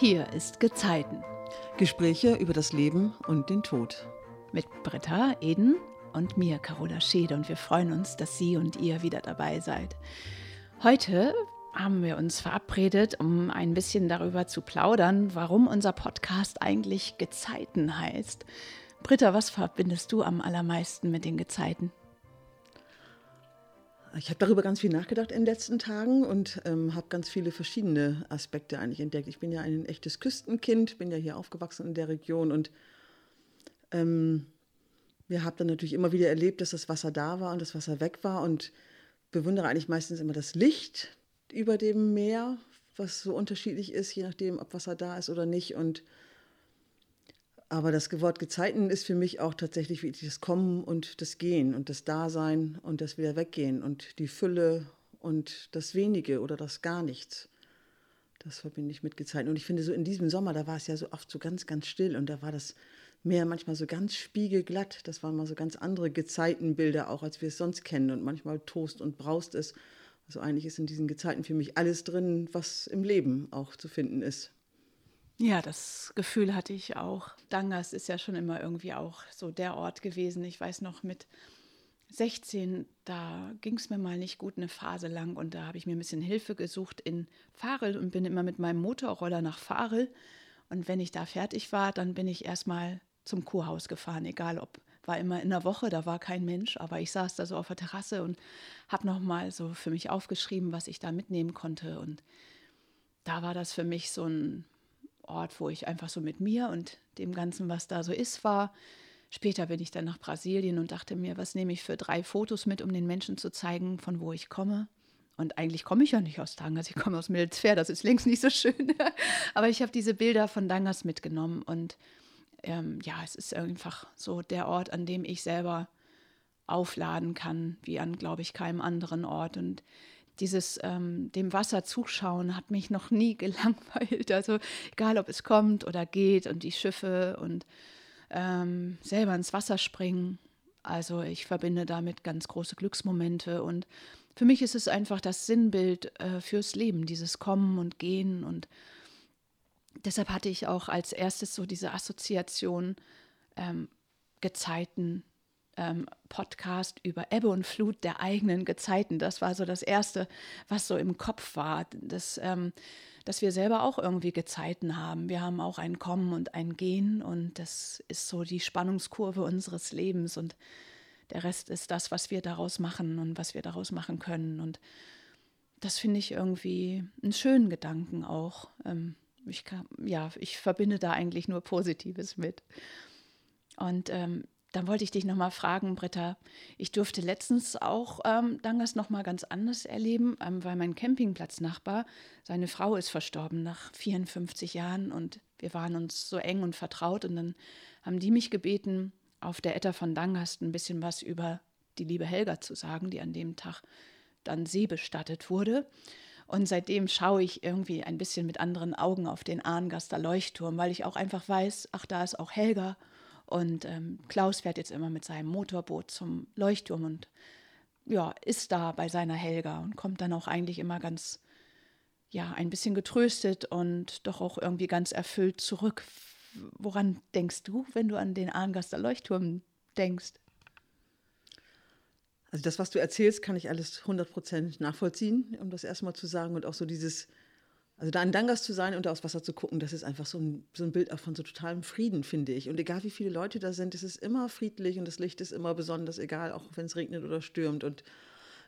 Hier ist Gezeiten. Gespräche über das Leben und den Tod. Mit Britta, Eden und mir, Carola Schede. Und wir freuen uns, dass Sie und ihr wieder dabei seid. Heute haben wir uns verabredet, um ein bisschen darüber zu plaudern, warum unser Podcast eigentlich Gezeiten heißt. Britta, was verbindest du am allermeisten mit den Gezeiten? Ich habe darüber ganz viel nachgedacht in den letzten Tagen und ähm, habe ganz viele verschiedene Aspekte eigentlich entdeckt. Ich bin ja ein echtes Küstenkind, bin ja hier aufgewachsen in der Region und ähm, wir haben dann natürlich immer wieder erlebt, dass das Wasser da war und das Wasser weg war und bewundere eigentlich meistens immer das Licht über dem Meer, was so unterschiedlich ist, je nachdem, ob Wasser da ist oder nicht und aber das Wort Gezeiten ist für mich auch tatsächlich wie das Kommen und das Gehen und das Dasein und das wieder Weggehen und die Fülle und das Wenige oder das Gar nichts. Das verbinde ich mit Gezeiten. Und ich finde, so in diesem Sommer, da war es ja so oft so ganz, ganz still und da war das Meer manchmal so ganz spiegelglatt. Das waren mal so ganz andere Gezeitenbilder, auch als wir es sonst kennen und manchmal tost und braust es. Also eigentlich ist in diesen Gezeiten für mich alles drin, was im Leben auch zu finden ist. Ja, das Gefühl hatte ich auch. Dangas ist ja schon immer irgendwie auch so der Ort gewesen. Ich weiß noch mit 16, da ging es mir mal nicht gut eine Phase lang und da habe ich mir ein bisschen Hilfe gesucht in Farel und bin immer mit meinem Motorroller nach Farel. Und wenn ich da fertig war, dann bin ich erstmal zum Kurhaus gefahren, egal ob war immer in der Woche, da war kein Mensch, aber ich saß da so auf der Terrasse und habe nochmal so für mich aufgeschrieben, was ich da mitnehmen konnte. Und da war das für mich so ein Ort, wo ich einfach so mit mir und dem Ganzen, was da so ist, war. Später bin ich dann nach Brasilien und dachte mir, was nehme ich für drei Fotos mit, um den Menschen zu zeigen, von wo ich komme. Und eigentlich komme ich ja nicht aus Dangas, ich komme aus Milzfair, das ist längst nicht so schön. Aber ich habe diese Bilder von Dangas mitgenommen und ähm, ja, es ist einfach so der Ort, an dem ich selber aufladen kann, wie an, glaube ich, keinem anderen Ort. Und dieses ähm, dem Wasser zuschauen hat mich noch nie gelangweilt. Also egal, ob es kommt oder geht und die Schiffe und ähm, selber ins Wasser springen. Also ich verbinde damit ganz große Glücksmomente und für mich ist es einfach das Sinnbild äh, fürs Leben, dieses Kommen und Gehen und deshalb hatte ich auch als erstes so diese Assoziation ähm, Gezeiten ähm, Podcast über Ebbe und Flut der eigenen Gezeiten. Das war so das Erste, was so im Kopf war, das, ähm, dass wir selber auch irgendwie Gezeiten haben. Wir haben auch ein Kommen und ein Gehen und das ist so die Spannungskurve unseres Lebens und der Rest ist das, was wir daraus machen und was wir daraus machen können. Und das finde ich irgendwie einen schönen Gedanken auch. Ähm, ich kann, ja, ich verbinde da eigentlich nur Positives mit. Und ähm, dann wollte ich dich nochmal fragen, Britta. Ich durfte letztens auch ähm, Dangas nochmal ganz anders erleben, ähm, weil mein Campingplatznachbar, seine Frau ist verstorben nach 54 Jahren und wir waren uns so eng und vertraut. Und dann haben die mich gebeten, auf der Etta von Dangast ein bisschen was über die liebe Helga zu sagen, die an dem Tag dann seebestattet wurde. Und seitdem schaue ich irgendwie ein bisschen mit anderen Augen auf den Ahngaster Leuchtturm, weil ich auch einfach weiß, ach, da ist auch Helga und ähm, Klaus fährt jetzt immer mit seinem Motorboot zum Leuchtturm und ja, ist da bei seiner Helga und kommt dann auch eigentlich immer ganz, ja, ein bisschen getröstet und doch auch irgendwie ganz erfüllt zurück. Woran denkst du, wenn du an den Arngaster Leuchtturm denkst? Also das, was du erzählst, kann ich alles 100% nachvollziehen, um das erstmal zu sagen. Und auch so dieses, also da in Dangas zu sein und da aufs Wasser zu gucken, das ist einfach so ein, so ein Bild auch von so totalem Frieden, finde ich. Und egal wie viele Leute da sind, es ist immer friedlich und das Licht ist immer besonders, egal, auch wenn es regnet oder stürmt. Und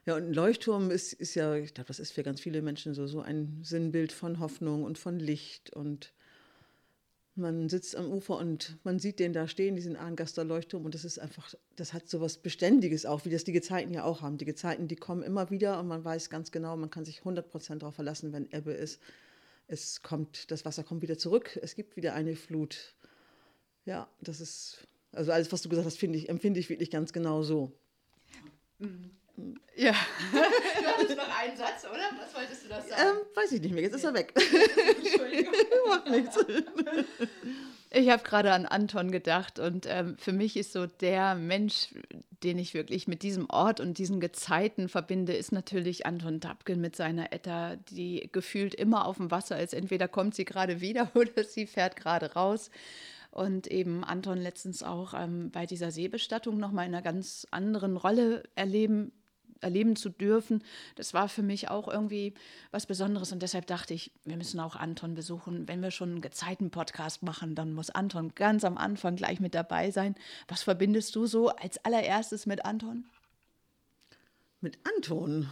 ja, und ein Leuchtturm ist, ist ja, ich glaube, das ist für ganz viele Menschen so, so ein Sinnbild von Hoffnung und von Licht. Und man sitzt am Ufer und man sieht den da stehen, diesen Arngaster Leuchtturm. Und das ist einfach, das hat so was Beständiges auch, wie das die Gezeiten ja auch haben. Die Gezeiten, die kommen immer wieder und man weiß ganz genau, man kann sich 100 Prozent darauf verlassen, wenn Ebbe ist es kommt, das Wasser kommt wieder zurück, es gibt wieder eine Flut. Ja, das ist, also alles, was du gesagt hast, ich, empfinde ich wirklich ganz genau so. Mhm. Ja. du hattest noch einen Satz, oder? Was wolltest du das sagen? Ähm, weiß ich nicht mehr, jetzt ist er weg. Entschuldigung. Macht nichts. Ich habe gerade an Anton gedacht und ähm, für mich ist so der Mensch, den ich wirklich mit diesem Ort und diesen Gezeiten verbinde, ist natürlich Anton Tapken mit seiner Etta, die gefühlt immer auf dem Wasser ist. Entweder kommt sie gerade wieder oder sie fährt gerade raus. Und eben Anton letztens auch ähm, bei dieser Seebestattung nochmal in einer ganz anderen Rolle erleben erleben zu dürfen, das war für mich auch irgendwie was Besonderes. Und deshalb dachte ich, wir müssen auch Anton besuchen. Wenn wir schon einen Gezeiten-Podcast machen, dann muss Anton ganz am Anfang gleich mit dabei sein. Was verbindest du so als allererstes mit Anton? Mit Anton?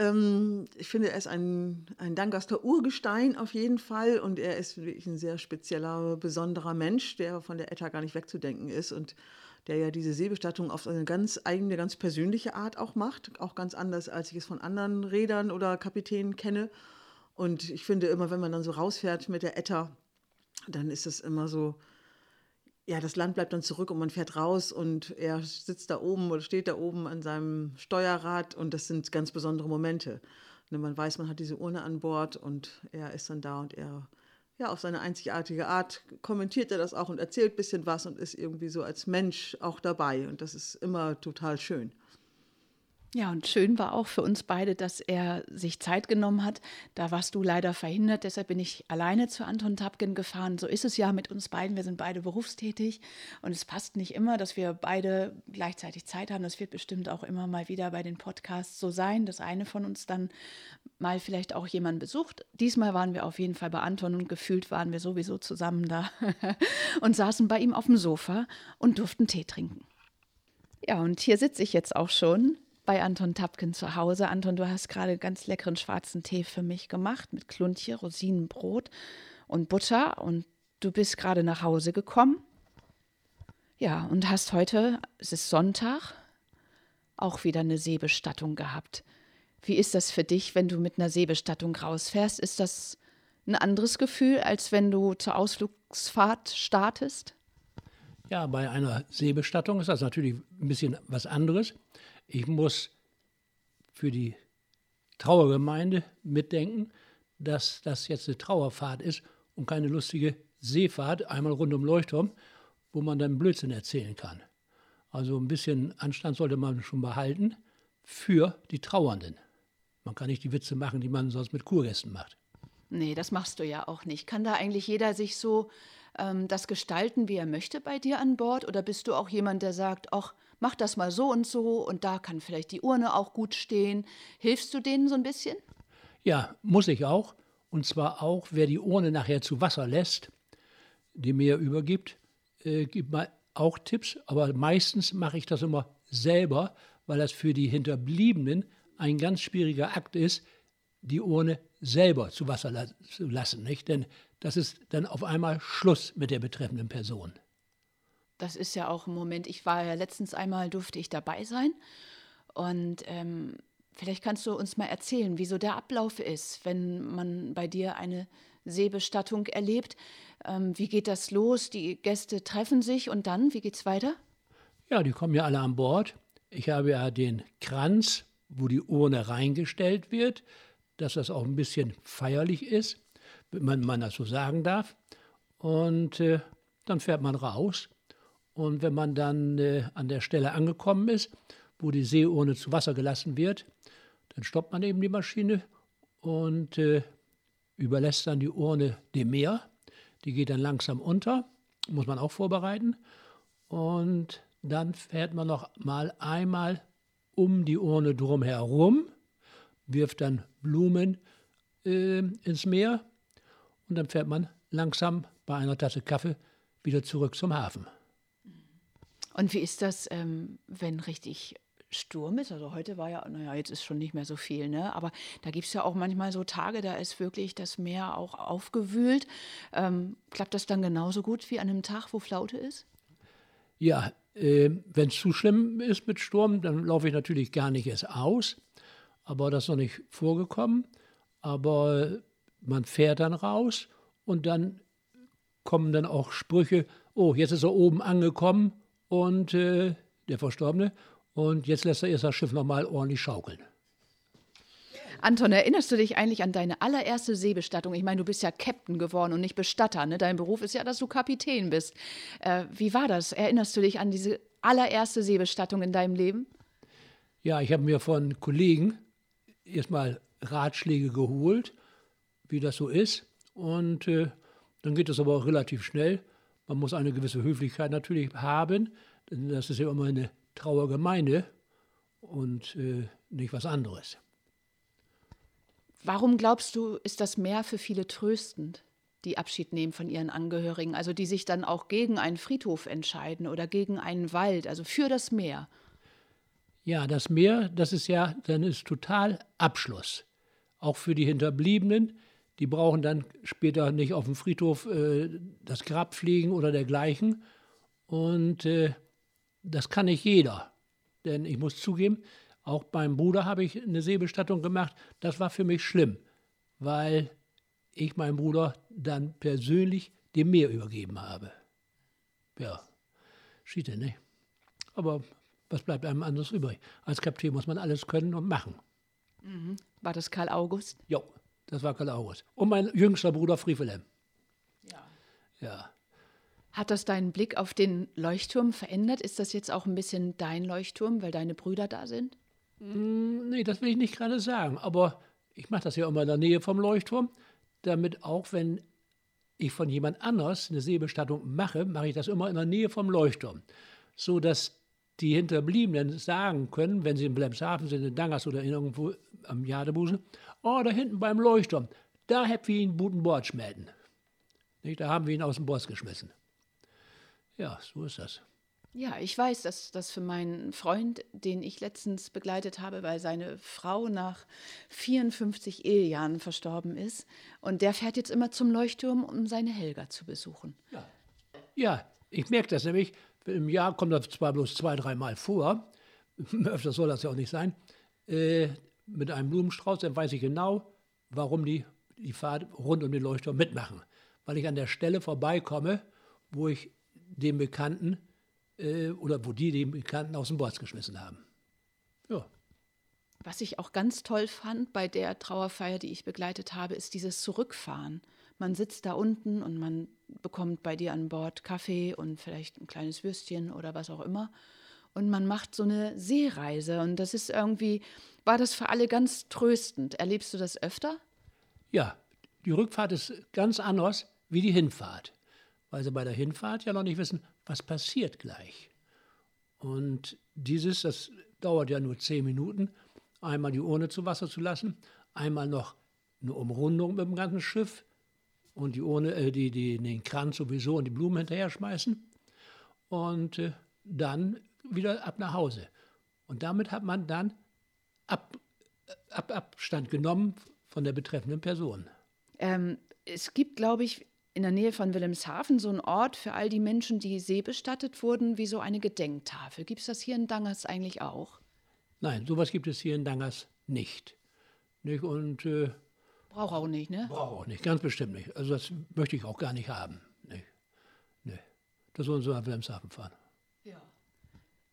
Ähm, ich finde, er ist ein, ein Dangaster Urgestein auf jeden Fall und er ist wirklich ein sehr spezieller, besonderer Mensch, der von der Etta gar nicht wegzudenken ist. Und der ja diese Seebestattung auf eine ganz eigene, ganz persönliche Art auch macht, auch ganz anders, als ich es von anderen Rädern oder Kapitänen kenne. Und ich finde immer, wenn man dann so rausfährt mit der Etta, dann ist es immer so, ja, das Land bleibt dann zurück und man fährt raus und er sitzt da oben oder steht da oben an seinem Steuerrad und das sind ganz besondere Momente. Und man weiß, man hat diese Urne an Bord und er ist dann da und er ja, auf seine einzigartige Art kommentiert er das auch und erzählt ein bisschen was und ist irgendwie so als Mensch auch dabei. Und das ist immer total schön. Ja, und schön war auch für uns beide, dass er sich Zeit genommen hat. Da warst du leider verhindert, deshalb bin ich alleine zu Anton Tapken gefahren. So ist es ja mit uns beiden. Wir sind beide berufstätig und es passt nicht immer, dass wir beide gleichzeitig Zeit haben. Das wird bestimmt auch immer mal wieder bei den Podcasts so sein, dass eine von uns dann mal vielleicht auch jemanden besucht. Diesmal waren wir auf jeden Fall bei Anton und gefühlt waren wir sowieso zusammen da und saßen bei ihm auf dem Sofa und durften Tee trinken. Ja, und hier sitze ich jetzt auch schon bei Anton Tapken zu Hause. Anton, du hast gerade ganz leckeren schwarzen Tee für mich gemacht mit Kluntje, Rosinenbrot und Butter und du bist gerade nach Hause gekommen. Ja, und hast heute, es ist Sonntag, auch wieder eine Seebestattung gehabt. Wie ist das für dich, wenn du mit einer Seebestattung rausfährst? Ist das ein anderes Gefühl, als wenn du zur Ausflugsfahrt startest? Ja, bei einer Seebestattung ist das natürlich ein bisschen was anderes. Ich muss für die Trauergemeinde mitdenken, dass das jetzt eine Trauerfahrt ist und keine lustige Seefahrt, einmal rund um Leuchtturm, wo man dann Blödsinn erzählen kann. Also ein bisschen Anstand sollte man schon behalten für die Trauernden. Man kann nicht die Witze machen, die man sonst mit Kurgästen macht. Nee, das machst du ja auch nicht. Kann da eigentlich jeder sich so ähm, das gestalten, wie er möchte bei dir an Bord? Oder bist du auch jemand, der sagt, ach, mach das mal so und so und da kann vielleicht die Urne auch gut stehen. Hilfst du denen so ein bisschen? Ja, muss ich auch. Und zwar auch, wer die Urne nachher zu Wasser lässt, die mir übergibt, äh, gibt mir auch Tipps. Aber meistens mache ich das immer selber, weil das für die Hinterbliebenen ein ganz schwieriger Akt ist, die Urne selber zu Wasser la zu lassen. Nicht? Denn das ist dann auf einmal Schluss mit der betreffenden Person das ist ja auch ein Moment, ich war ja letztens einmal, durfte ich dabei sein. Und ähm, vielleicht kannst du uns mal erzählen, wie so der Ablauf ist, wenn man bei dir eine Seebestattung erlebt. Ähm, wie geht das los? Die Gäste treffen sich und dann, wie geht es weiter? Ja, die kommen ja alle an Bord. Ich habe ja den Kranz, wo die Urne reingestellt wird, dass das auch ein bisschen feierlich ist, wenn man das so sagen darf. Und äh, dann fährt man raus und wenn man dann äh, an der Stelle angekommen ist, wo die Seeurne zu Wasser gelassen wird, dann stoppt man eben die Maschine und äh, überlässt dann die Urne dem Meer. Die geht dann langsam unter, muss man auch vorbereiten. Und dann fährt man noch mal einmal um die Urne drumherum, wirft dann Blumen äh, ins Meer und dann fährt man langsam bei einer Tasse Kaffee wieder zurück zum Hafen. Und wie ist das, ähm, wenn richtig Sturm ist? Also heute war ja, naja, jetzt ist schon nicht mehr so viel, ne? Aber da gibt es ja auch manchmal so Tage, da ist wirklich das Meer auch aufgewühlt. Ähm, klappt das dann genauso gut wie an einem Tag, wo Flaute ist? Ja, äh, wenn es zu schlimm ist mit Sturm, dann laufe ich natürlich gar nicht erst aus. Aber das ist noch nicht vorgekommen. Aber man fährt dann raus und dann kommen dann auch Sprüche, oh, jetzt ist er oben angekommen und äh, der Verstorbene. Und jetzt lässt er erst das Schiff nochmal ordentlich schaukeln. Anton, erinnerst du dich eigentlich an deine allererste Seebestattung? Ich meine, du bist ja Captain geworden und nicht Bestatter. Ne? Dein Beruf ist ja, dass du Kapitän bist. Äh, wie war das? Erinnerst du dich an diese allererste Seebestattung in deinem Leben? Ja, ich habe mir von Kollegen erstmal Ratschläge geholt, wie das so ist. Und äh, dann geht es aber auch relativ schnell. Man muss eine gewisse Höflichkeit natürlich haben, denn das ist ja immer eine Trauergemeinde und äh, nicht was anderes. Warum glaubst du, ist das mehr für viele tröstend, die Abschied nehmen von ihren Angehörigen, also die sich dann auch gegen einen Friedhof entscheiden oder gegen einen Wald, also für das Meer? Ja, das Meer, das ist ja, dann ist total Abschluss. Auch für die Hinterbliebenen, die brauchen dann später nicht auf dem Friedhof äh, das Grab pflegen oder dergleichen. Und äh, das kann nicht jeder. Denn ich muss zugeben, auch beim Bruder habe ich eine Seebestattung gemacht. Das war für mich schlimm, weil ich meinen Bruder dann persönlich dem Meer übergeben habe. Ja, Schiete, ne? Aber was bleibt einem anderes übrig? Als Kapitän muss man alles können und machen. Mhm. War das Karl August? Ja, das war Karl August. Und mein jüngster Bruder Friefelem. Ja. Ja. Hat das deinen Blick auf den Leuchtturm verändert? Ist das jetzt auch ein bisschen dein Leuchtturm, weil deine Brüder da sind? Mm, nee, das will ich nicht gerade sagen. Aber ich mache das ja immer in der Nähe vom Leuchtturm, damit auch wenn ich von jemand anders eine Seebestattung mache, mache ich das immer in der Nähe vom Leuchtturm, so dass die Hinterbliebenen sagen können, wenn sie in Blemshafen sind, in Dangers oder irgendwo am Jadebusen, oh, da hinten beim Leuchtturm, da haben wir ihn guten Bord schmelden. Da haben wir ihn aus dem Boss geschmissen. Ja, so ist das. Ja, ich weiß, dass das für meinen Freund, den ich letztens begleitet habe, weil seine Frau nach 54 Ehejahren verstorben ist. Und der fährt jetzt immer zum Leuchtturm, um seine Helga zu besuchen. Ja, ja ich merke das nämlich. Im Jahr kommt das zwar bloß zwei, dreimal vor. Öfter soll das ja auch nicht sein. Äh, mit einem Blumenstrauß, dann weiß ich genau, warum die die Fahrt rund um den Leuchtturm mitmachen. Weil ich an der Stelle vorbeikomme, wo ich den Bekannten äh, oder wo die den Bekannten aus dem Bord geschmissen haben. Ja. Was ich auch ganz toll fand bei der Trauerfeier, die ich begleitet habe, ist dieses Zurückfahren. Man sitzt da unten und man bekommt bei dir an Bord Kaffee und vielleicht ein kleines Würstchen oder was auch immer. Und man macht so eine Seereise. Und das ist irgendwie, war das für alle ganz tröstend. Erlebst du das öfter? Ja, die Rückfahrt ist ganz anders wie die Hinfahrt. Weil sie bei der Hinfahrt ja noch nicht wissen, was passiert gleich. Und dieses, das dauert ja nur zehn Minuten, einmal die Urne zu Wasser zu lassen, einmal noch eine Umrundung mit dem ganzen Schiff und die Urne, äh, die, die, den Kranz sowieso und die Blumen hinterher schmeißen und äh, dann wieder ab nach Hause. Und damit hat man dann ab, ab Abstand genommen von der betreffenden Person. Ähm, es gibt, glaube ich, in der Nähe von Wilhelmshaven so ein Ort für all die Menschen, die seebestattet wurden, wie so eine Gedenktafel. Gibt es das hier in Dangers eigentlich auch? Nein, sowas gibt es hier in Dangers nicht. nicht? Und äh, braucht auch nicht, ne? Braucht auch nicht, ganz bestimmt nicht. Also das möchte ich auch gar nicht haben. Nee. nee. Das sollen sie nach Wilhelmshaven fahren.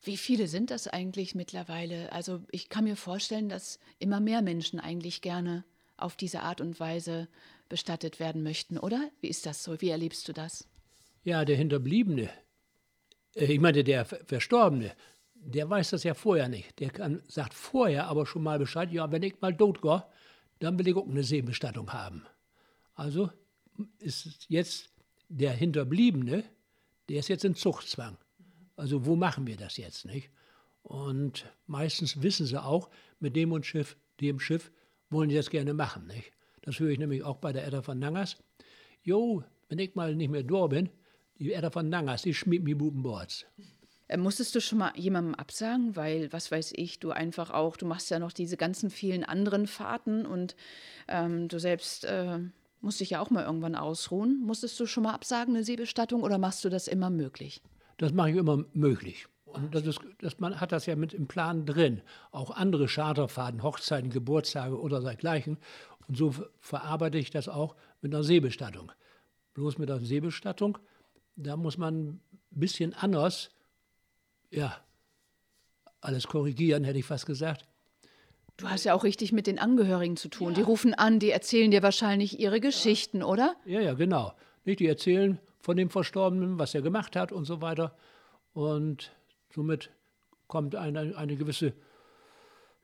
Wie viele sind das eigentlich mittlerweile? Also ich kann mir vorstellen, dass immer mehr Menschen eigentlich gerne auf diese Art und Weise bestattet werden möchten, oder? Wie ist das so? Wie erlebst du das? Ja, der Hinterbliebene, äh, ich meine, der Verstorbene, der weiß das ja vorher nicht. Der kann, sagt vorher aber schon mal Bescheid, ja, wenn ich mal tot gehe, dann will ich auch eine Seebestattung haben. Also ist jetzt der Hinterbliebene, der ist jetzt in Zuchtzwang. Also wo machen wir das jetzt, nicht? Und meistens wissen sie auch, mit dem und Schiff, dem Schiff wollen die das gerne machen, nicht? Das höre ich nämlich auch bei der Edda von Nangers. Jo, wenn ich mal nicht mehr da bin, die Edda von Nangers, die schmiert mir Bubenboards. Äh, musstest du schon mal jemandem absagen? Weil, was weiß ich, du einfach auch, du machst ja noch diese ganzen vielen anderen Fahrten und ähm, du selbst äh, musst dich ja auch mal irgendwann ausruhen. Musstest du schon mal absagen, eine Seebestattung, oder machst du das immer möglich? Das mache ich immer möglich. Und das ist, das, man hat das ja mit im Plan drin. Auch andere Charterfahrten, Hochzeiten, Geburtstage oder dergleichen. Und so verarbeite ich das auch mit einer Seebestattung. Bloß mit einer Seebestattung, da muss man ein bisschen anders, ja, alles korrigieren, hätte ich fast gesagt. Du hast ja auch richtig mit den Angehörigen zu tun. Ja. Die rufen an, die erzählen dir wahrscheinlich ihre Geschichten, ja. oder? Ja, ja, genau. Die erzählen von dem Verstorbenen, was er gemacht hat und so weiter. Und somit kommt eine, eine gewisse,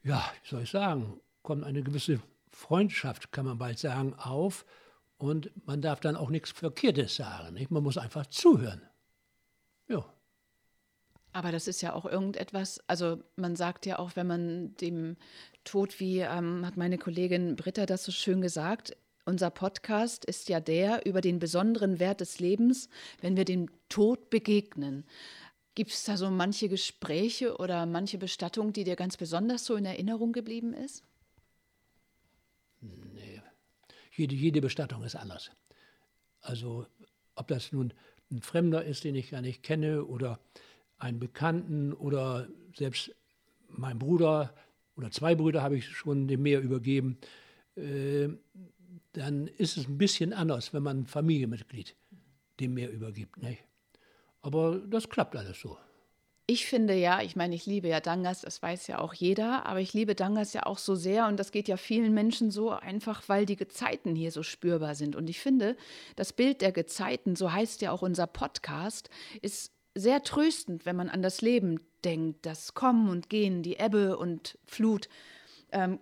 ja, wie soll ich sagen, kommt eine gewisse Freundschaft, kann man bald sagen, auf. Und man darf dann auch nichts Verkehrtes sagen. Nicht? Man muss einfach zuhören. Ja. Aber das ist ja auch irgendetwas, also man sagt ja auch, wenn man dem Tod, wie ähm, hat meine Kollegin Britta das so schön gesagt, unser Podcast ist ja der über den besonderen Wert des Lebens, wenn wir dem Tod begegnen. Gibt es da so manche Gespräche oder manche Bestattung, die dir ganz besonders so in Erinnerung geblieben ist? Nee. Jede, jede Bestattung ist anders. Also, ob das nun ein Fremder ist, den ich gar nicht kenne, oder einen Bekannten, oder selbst mein Bruder oder zwei Brüder habe ich schon dem Meer übergeben. Äh, dann ist es ein bisschen anders, wenn man ein Familienmitglied dem mehr übergibt. Nicht? Aber das klappt alles so. Ich finde ja, ich meine, ich liebe ja Dangas, das weiß ja auch jeder, aber ich liebe Dangas ja auch so sehr und das geht ja vielen Menschen so einfach, weil die Gezeiten hier so spürbar sind. Und ich finde, das Bild der Gezeiten, so heißt ja auch unser Podcast, ist sehr tröstend, wenn man an das Leben denkt, das Kommen und Gehen, die Ebbe und Flut. Ähm,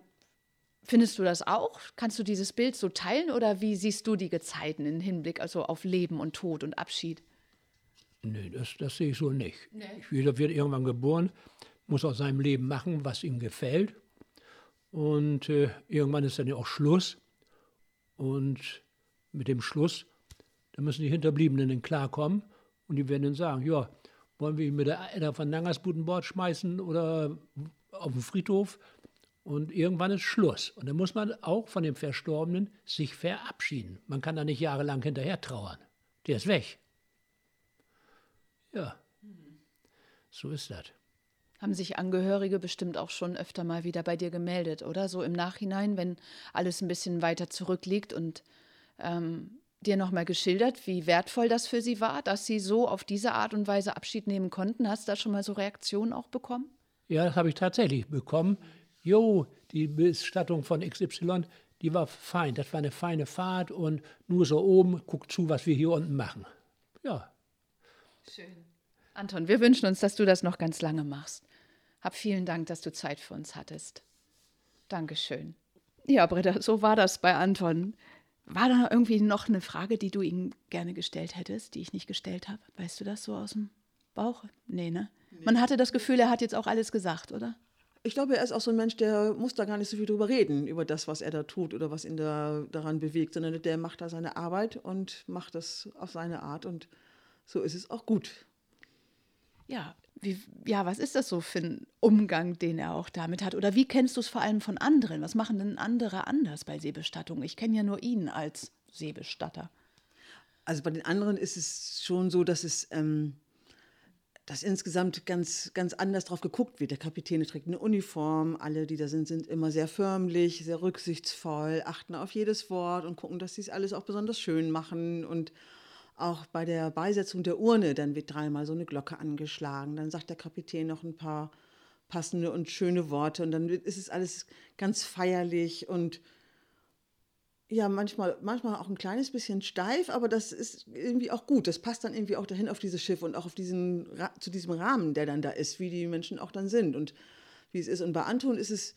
Findest du das auch? Kannst du dieses Bild so teilen oder wie siehst du die Gezeiten im Hinblick also auf Leben und Tod und Abschied? Nee, das, das sehe ich so nicht. Nee. Jeder wird irgendwann geboren, muss aus seinem Leben machen, was ihm gefällt. Und äh, irgendwann ist dann ja auch Schluss. Und mit dem Schluss, da müssen die Hinterbliebenen dann klarkommen. Und die werden dann sagen, ja, wollen wir ihn mit der Edda von Nangersbut an Bord schmeißen oder auf den Friedhof? Und irgendwann ist Schluss. Und dann muss man auch von dem Verstorbenen sich verabschieden. Man kann da nicht jahrelang hinterher trauern. Der ist weg. Ja, so ist das. Haben sich Angehörige bestimmt auch schon öfter mal wieder bei dir gemeldet, oder? So im Nachhinein, wenn alles ein bisschen weiter zurückliegt und ähm, dir nochmal geschildert, wie wertvoll das für sie war, dass sie so auf diese Art und Weise Abschied nehmen konnten. Hast du da schon mal so Reaktionen auch bekommen? Ja, das habe ich tatsächlich bekommen jo, die Bestattung von XY, die war fein, das war eine feine Fahrt und nur so oben, guck zu, was wir hier unten machen. Ja. Schön. Anton, wir wünschen uns, dass du das noch ganz lange machst. Hab vielen Dank, dass du Zeit für uns hattest. Dankeschön. Ja, Britta, so war das bei Anton. War da irgendwie noch eine Frage, die du ihm gerne gestellt hättest, die ich nicht gestellt habe? Weißt du das so aus dem Bauch? Nee, ne? Man hatte das Gefühl, er hat jetzt auch alles gesagt, oder? Ich glaube, er ist auch so ein Mensch, der muss da gar nicht so viel drüber reden, über das, was er da tut oder was ihn da daran bewegt, sondern der macht da seine Arbeit und macht das auf seine Art und so ist es auch gut. Ja, wie, ja, was ist das so für ein Umgang, den er auch damit hat? Oder wie kennst du es vor allem von anderen? Was machen denn andere anders bei Seebestattung? Ich kenne ja nur ihn als Seebestatter. Also bei den anderen ist es schon so, dass es ähm, dass insgesamt ganz, ganz anders drauf geguckt wird. Der Kapitän trägt eine Uniform, alle, die da sind, sind immer sehr förmlich, sehr rücksichtsvoll, achten auf jedes Wort und gucken, dass sie es alles auch besonders schön machen. Und auch bei der Beisetzung der Urne, dann wird dreimal so eine Glocke angeschlagen. Dann sagt der Kapitän noch ein paar passende und schöne Worte und dann ist es alles ganz feierlich und ja, manchmal, manchmal auch ein kleines bisschen steif, aber das ist irgendwie auch gut. Das passt dann irgendwie auch dahin auf dieses Schiff und auch auf diesen, zu diesem Rahmen, der dann da ist, wie die Menschen auch dann sind und wie es ist. Und bei Anton ist es,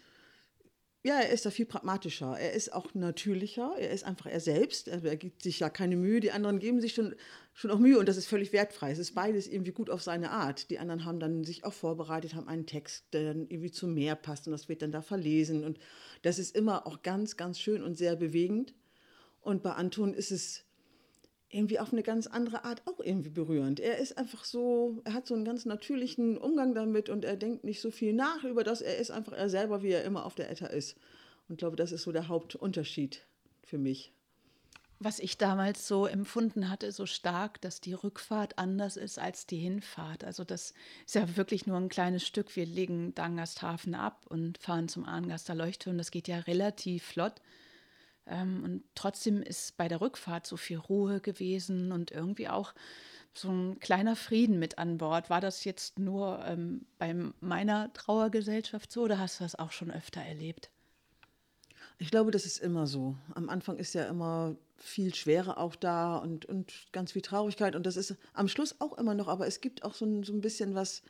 ja, er ist da viel pragmatischer. Er ist auch natürlicher. Er ist einfach er selbst. Er, er gibt sich ja keine Mühe. Die anderen geben sich schon, schon auch Mühe und das ist völlig wertfrei. Es ist beides irgendwie gut auf seine Art. Die anderen haben dann sich auch vorbereitet, haben einen Text, der dann irgendwie zum Meer passt und das wird dann da verlesen und das ist immer auch ganz, ganz schön und sehr bewegend. Und bei Anton ist es irgendwie auf eine ganz andere Art auch irgendwie berührend. Er ist einfach so, er hat so einen ganz natürlichen Umgang damit und er denkt nicht so viel nach über das. Er ist einfach er selber, wie er immer auf der Etta ist. Und ich glaube, das ist so der Hauptunterschied für mich. Was ich damals so empfunden hatte, so stark, dass die Rückfahrt anders ist als die Hinfahrt. Also das ist ja wirklich nur ein kleines Stück. Wir legen Dangasthafen ab und fahren zum Arngaster Leuchtturm. Das geht ja relativ flott. Ähm, und trotzdem ist bei der Rückfahrt so viel Ruhe gewesen und irgendwie auch so ein kleiner Frieden mit an Bord. War das jetzt nur ähm, bei meiner Trauergesellschaft so oder hast du das auch schon öfter erlebt? Ich glaube, das ist immer so. Am Anfang ist ja immer viel Schwere auch da und, und ganz viel Traurigkeit. Und das ist am Schluss auch immer noch, aber es gibt auch so ein, so ein bisschen was,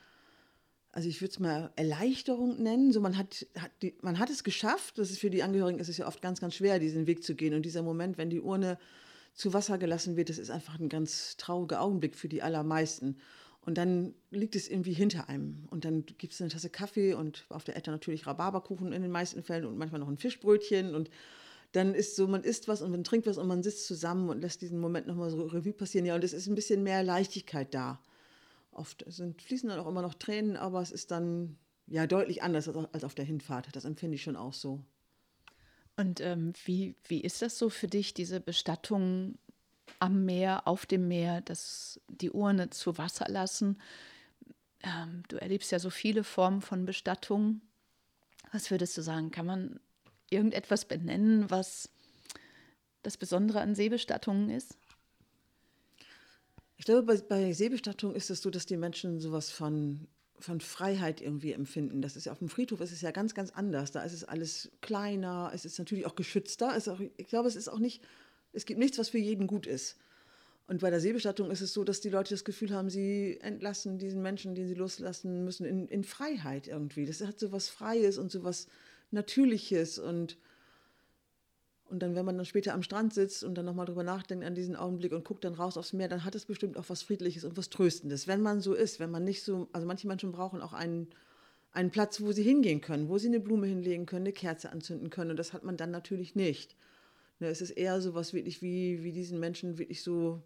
also ich würde es mal Erleichterung nennen. So man hat, hat die, man hat es geschafft. Das ist für die Angehörigen ist es ja oft ganz, ganz schwer, diesen Weg zu gehen. Und dieser Moment, wenn die Urne zu Wasser gelassen wird, das ist einfach ein ganz trauriger Augenblick für die allermeisten. Und dann liegt es irgendwie hinter einem. Und dann gibt es eine Tasse Kaffee und auf der Etta natürlich Rhabarberkuchen in den meisten Fällen und manchmal noch ein Fischbrötchen. Und dann ist so, man isst was und man trinkt was und man sitzt zusammen und lässt diesen Moment nochmal so Revue passieren. Ja, und es ist ein bisschen mehr Leichtigkeit da. Oft sind, fließen dann auch immer noch Tränen, aber es ist dann ja deutlich anders als, auf der Hinfahrt. Das empfinde ich schon auch so. Und ähm, wie, wie ist das so für dich, diese Bestattung am Meer, auf dem Meer, dass die Urne zu Wasser lassen? Ähm, du erlebst ja so viele Formen von Bestattung. Was würdest du sagen? Kann man irgendetwas benennen, was das Besondere an Seebestattungen ist? Ich glaube, bei, bei Seebestattungen ist es so, dass die Menschen sowas von, von Freiheit irgendwie empfinden. Das ist ja auf dem Friedhof ist es ja ganz, ganz anders. Da ist es alles kleiner, es ist natürlich auch geschützter. Es auch, ich glaube, es ist auch nicht, es gibt nichts, was für jeden gut ist. Und bei der Seebestattung ist es so, dass die Leute das Gefühl haben, sie entlassen diesen Menschen, den sie loslassen müssen, in, in Freiheit irgendwie. Das hat so was Freies und so was Natürliches und und dann, wenn man dann später am Strand sitzt und dann nochmal drüber nachdenkt an diesen Augenblick und guckt dann raus aufs Meer, dann hat es bestimmt auch was Friedliches und was Tröstendes. Wenn man so ist, wenn man nicht so, also manche Menschen brauchen auch einen, einen Platz, wo sie hingehen können, wo sie eine Blume hinlegen können, eine Kerze anzünden können. Und das hat man dann natürlich nicht. Ne, es ist eher so was wirklich wie, wie diesen Menschen wirklich so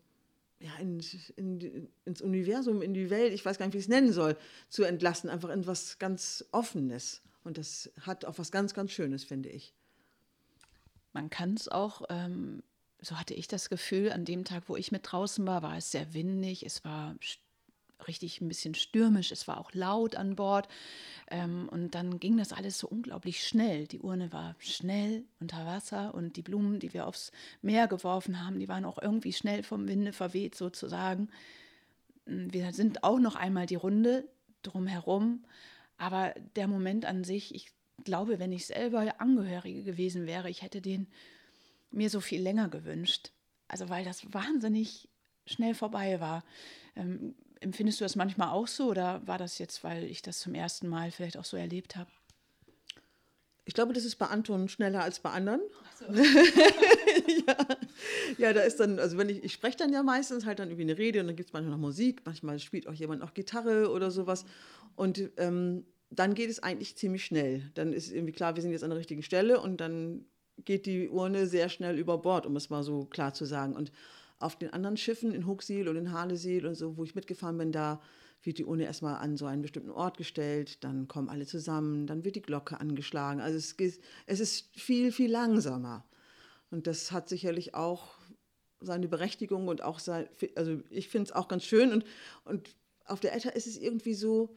ja, in, in, ins Universum, in die Welt, ich weiß gar nicht, wie ich es nennen soll, zu entlassen, einfach in was ganz Offenes. Und das hat auch was ganz, ganz Schönes, finde ich man kann es auch, ähm, so hatte ich das Gefühl, an dem Tag, wo ich mit draußen war, war es sehr windig, es war richtig ein bisschen stürmisch, es war auch laut an Bord ähm, und dann ging das alles so unglaublich schnell. Die Urne war schnell unter Wasser und die Blumen, die wir aufs Meer geworfen haben, die waren auch irgendwie schnell vom Winde verweht sozusagen. Hm, wir sind auch noch einmal die Runde drumherum, aber der Moment an sich, ich glaube, wenn ich selber Angehörige gewesen wäre, ich hätte den mir so viel länger gewünscht. Also weil das wahnsinnig schnell vorbei war. Ähm, empfindest du das manchmal auch so oder war das jetzt, weil ich das zum ersten Mal vielleicht auch so erlebt habe? Ich glaube, das ist bei Anton schneller als bei anderen. So. ja. ja, da ist dann, also wenn ich, ich spreche dann ja meistens halt dann irgendwie eine Rede und dann gibt es manchmal noch Musik, manchmal spielt auch jemand noch Gitarre oder sowas. Und ähm, dann geht es eigentlich ziemlich schnell. Dann ist irgendwie klar, wir sind jetzt an der richtigen Stelle und dann geht die Urne sehr schnell über Bord, um es mal so klar zu sagen. Und auf den anderen Schiffen, in Huxil und in Halesiel und so, wo ich mitgefahren bin, da wird die Urne erstmal an so einen bestimmten Ort gestellt, dann kommen alle zusammen, dann wird die Glocke angeschlagen. Also es, geht, es ist viel, viel langsamer. Und das hat sicherlich auch seine Berechtigung und auch sein, also ich finde es auch ganz schön. Und, und auf der Etta ist es irgendwie so,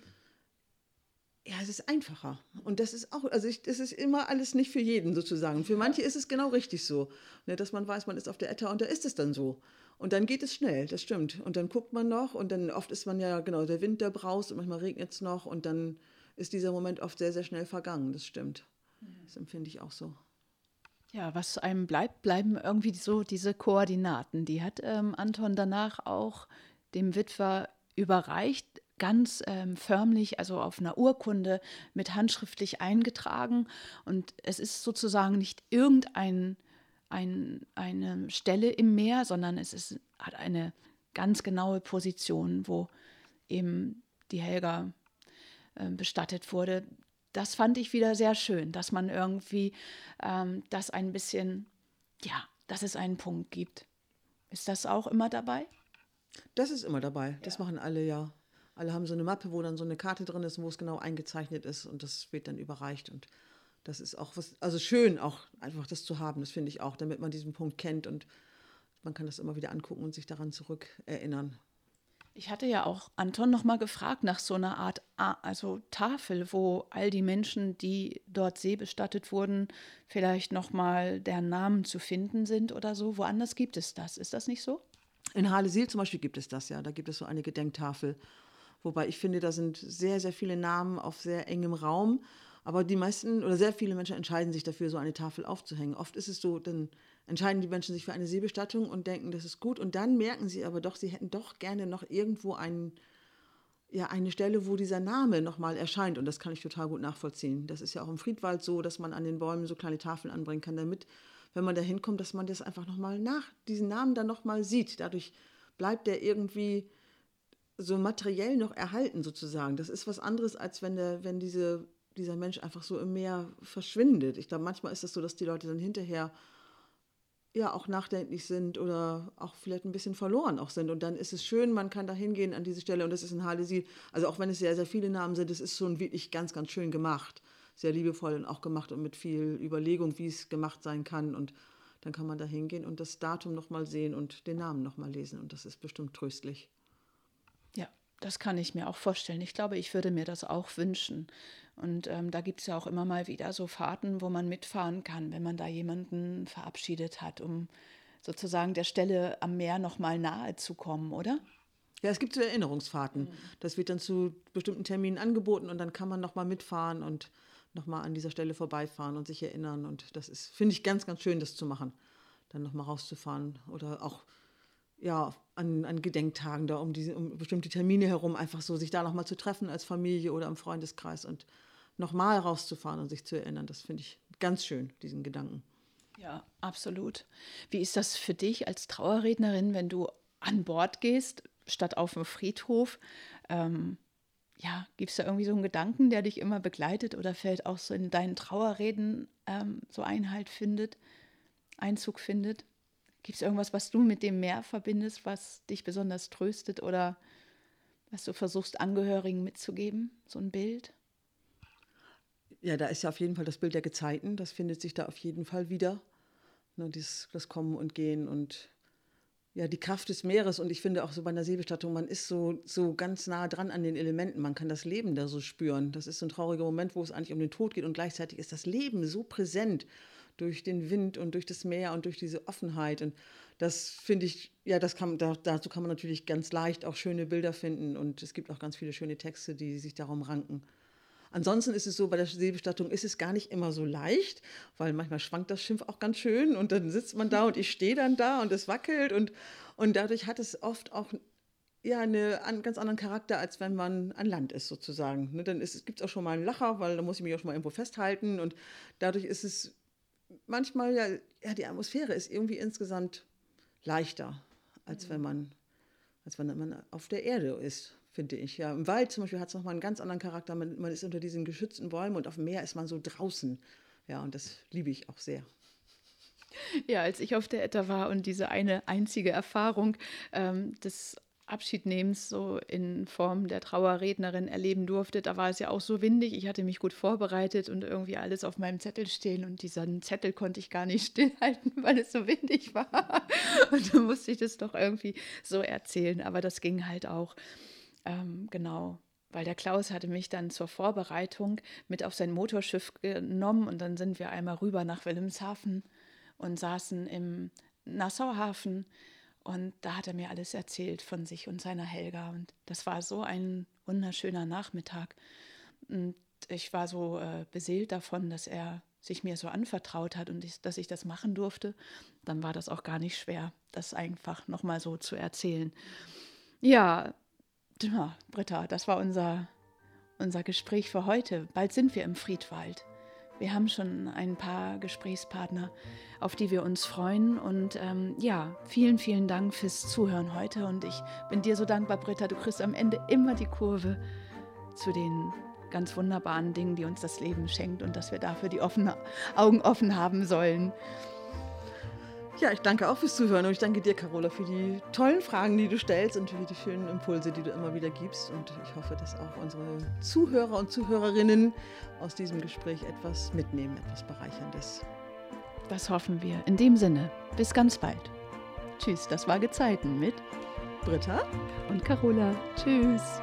ja, es ist einfacher. Und das ist auch, also ich, das ist immer alles nicht für jeden sozusagen. Für manche ist es genau richtig so, ne, dass man weiß, man ist auf der Etta und da ist es dann so. Und dann geht es schnell, das stimmt. Und dann guckt man noch und dann oft ist man ja, genau, der Wind, der braust und manchmal regnet es noch und dann ist dieser Moment oft sehr, sehr schnell vergangen, das stimmt. Das empfinde ich auch so. Ja, was einem bleibt, bleiben irgendwie so diese Koordinaten. Die hat ähm, Anton danach auch dem Witwer überreicht ganz ähm, förmlich, also auf einer Urkunde mit handschriftlich eingetragen. Und es ist sozusagen nicht irgendein ein, eine Stelle im Meer, sondern es ist, hat eine ganz genaue Position, wo eben die Helga äh, bestattet wurde. Das fand ich wieder sehr schön, dass man irgendwie ähm, das ein bisschen, ja, dass es einen Punkt gibt. Ist das auch immer dabei? Das ist immer dabei. Das ja. machen alle ja. Alle haben so eine Mappe, wo dann so eine Karte drin ist, wo es genau eingezeichnet ist und das wird dann überreicht. Und das ist auch was, also schön auch einfach das zu haben, das finde ich auch, damit man diesen Punkt kennt und man kann das immer wieder angucken und sich daran zurückerinnern. Ich hatte ja auch Anton noch mal gefragt nach so einer Art also Tafel, wo all die Menschen, die dort seebestattet wurden, vielleicht noch mal deren Namen zu finden sind oder so. Woanders gibt es das. Ist das nicht so? In Halesiel zum Beispiel gibt es das ja. Da gibt es so eine Gedenktafel Wobei ich finde, da sind sehr, sehr viele Namen auf sehr engem Raum. Aber die meisten oder sehr viele Menschen entscheiden sich dafür, so eine Tafel aufzuhängen. Oft ist es so, dann entscheiden die Menschen sich für eine Seebestattung und denken, das ist gut. Und dann merken sie aber doch, sie hätten doch gerne noch irgendwo einen, ja eine Stelle, wo dieser Name nochmal erscheint. Und das kann ich total gut nachvollziehen. Das ist ja auch im Friedwald so, dass man an den Bäumen so kleine Tafeln anbringen kann, damit, wenn man da hinkommt, dass man das einfach nochmal nach, diesen Namen dann nochmal sieht. Dadurch bleibt der irgendwie so materiell noch erhalten sozusagen. Das ist was anderes, als wenn, der, wenn diese, dieser Mensch einfach so im Meer verschwindet. Ich glaube, manchmal ist es das so, dass die Leute dann hinterher ja auch nachdenklich sind oder auch vielleicht ein bisschen verloren auch sind. Und dann ist es schön, man kann da hingehen an diese Stelle und das ist in Halesi, also auch wenn es sehr, sehr viele Namen sind, es ist schon wirklich ganz, ganz schön gemacht. Sehr liebevoll und auch gemacht und mit viel Überlegung, wie es gemacht sein kann. Und dann kann man da hingehen und das Datum nochmal sehen und den Namen nochmal lesen. Und das ist bestimmt tröstlich. Das kann ich mir auch vorstellen. Ich glaube, ich würde mir das auch wünschen. Und ähm, da gibt es ja auch immer mal wieder so Fahrten, wo man mitfahren kann, wenn man da jemanden verabschiedet hat, um sozusagen der Stelle am Meer nochmal nahe zu kommen, oder? Ja, es gibt so Erinnerungsfahrten. Mhm. Das wird dann zu bestimmten Terminen angeboten und dann kann man nochmal mitfahren und nochmal an dieser Stelle vorbeifahren und sich erinnern. Und das ist, finde ich, ganz, ganz schön, das zu machen. Dann nochmal rauszufahren oder auch ja, an, an Gedenktagen da um, diese, um bestimmte Termine herum, einfach so sich da nochmal zu treffen als Familie oder im Freundeskreis und nochmal rauszufahren und sich zu erinnern. Das finde ich ganz schön, diesen Gedanken. Ja, absolut. Wie ist das für dich als Trauerrednerin, wenn du an Bord gehst, statt auf dem Friedhof? Ähm, ja, gibt es da irgendwie so einen Gedanken, der dich immer begleitet oder fällt auch so in deinen Trauerreden ähm, so Einhalt findet, Einzug findet? Gibt es irgendwas, was du mit dem Meer verbindest, was dich besonders tröstet oder was du versuchst, Angehörigen mitzugeben? So ein Bild? Ja, da ist ja auf jeden Fall das Bild der Gezeiten. Das findet sich da auf jeden Fall wieder. Ne, dieses, das Kommen und Gehen und ja, die Kraft des Meeres. Und ich finde auch so bei einer Seebestattung, man ist so, so ganz nah dran an den Elementen. Man kann das Leben da so spüren. Das ist so ein trauriger Moment, wo es eigentlich um den Tod geht und gleichzeitig ist das Leben so präsent durch den Wind und durch das Meer und durch diese Offenheit. Und das finde ich, ja, das kann, da, dazu kann man natürlich ganz leicht auch schöne Bilder finden und es gibt auch ganz viele schöne Texte, die sich darum ranken. Ansonsten ist es so, bei der Seebestattung ist es gar nicht immer so leicht, weil manchmal schwankt das Schiff auch ganz schön und dann sitzt man da und ich stehe dann da und es wackelt und, und dadurch hat es oft auch ja, eine, einen ganz anderen Charakter, als wenn man an Land ist, sozusagen. Ne, dann gibt es auch schon mal einen Lacher, weil da muss ich mich auch schon mal irgendwo festhalten und dadurch ist es manchmal ja, ja, die Atmosphäre ist irgendwie insgesamt leichter, als wenn man, als wenn man auf der Erde ist, finde ich. Ja, Im Wald zum Beispiel hat es nochmal einen ganz anderen Charakter. Man, man ist unter diesen geschützten Bäumen und auf dem Meer ist man so draußen. Ja, und das liebe ich auch sehr. Ja, als ich auf der Etta war und diese eine einzige Erfahrung ähm, des Abschiednehmens so in Form der Trauerrednerin erleben durfte, da war es ja auch so windig. Ich hatte mich gut vorbereitet und irgendwie alles auf meinem Zettel stehen und diesen Zettel konnte ich gar nicht stillhalten, weil es so windig war. Und dann musste ich das doch irgendwie so erzählen. Aber das ging halt auch. Ähm, genau, weil der Klaus hatte mich dann zur Vorbereitung mit auf sein Motorschiff genommen und dann sind wir einmal rüber nach Wilhelmshaven und saßen im Nassauhafen und da hat er mir alles erzählt von sich und seiner Helga. Und das war so ein wunderschöner Nachmittag. Und ich war so äh, beseelt davon, dass er sich mir so anvertraut hat und ich, dass ich das machen durfte. Dann war das auch gar nicht schwer, das einfach nochmal so zu erzählen. Ja, ja, Britta, das war unser, unser Gespräch für heute. Bald sind wir im Friedwald. Wir haben schon ein paar Gesprächspartner, auf die wir uns freuen. Und ähm, ja, vielen, vielen Dank fürs Zuhören heute. Und ich bin dir so dankbar, Britta. Du kriegst am Ende immer die Kurve zu den ganz wunderbaren Dingen, die uns das Leben schenkt und dass wir dafür die offene, Augen offen haben sollen. Ja, ich danke auch fürs Zuhören und ich danke dir, Carola, für die tollen Fragen, die du stellst und für die schönen Impulse, die du immer wieder gibst. Und ich hoffe, dass auch unsere Zuhörer und Zuhörerinnen aus diesem Gespräch etwas mitnehmen, etwas Bereicherndes. Das hoffen wir. In dem Sinne, bis ganz bald. Tschüss, das war Gezeiten mit Britta und Carola. Tschüss.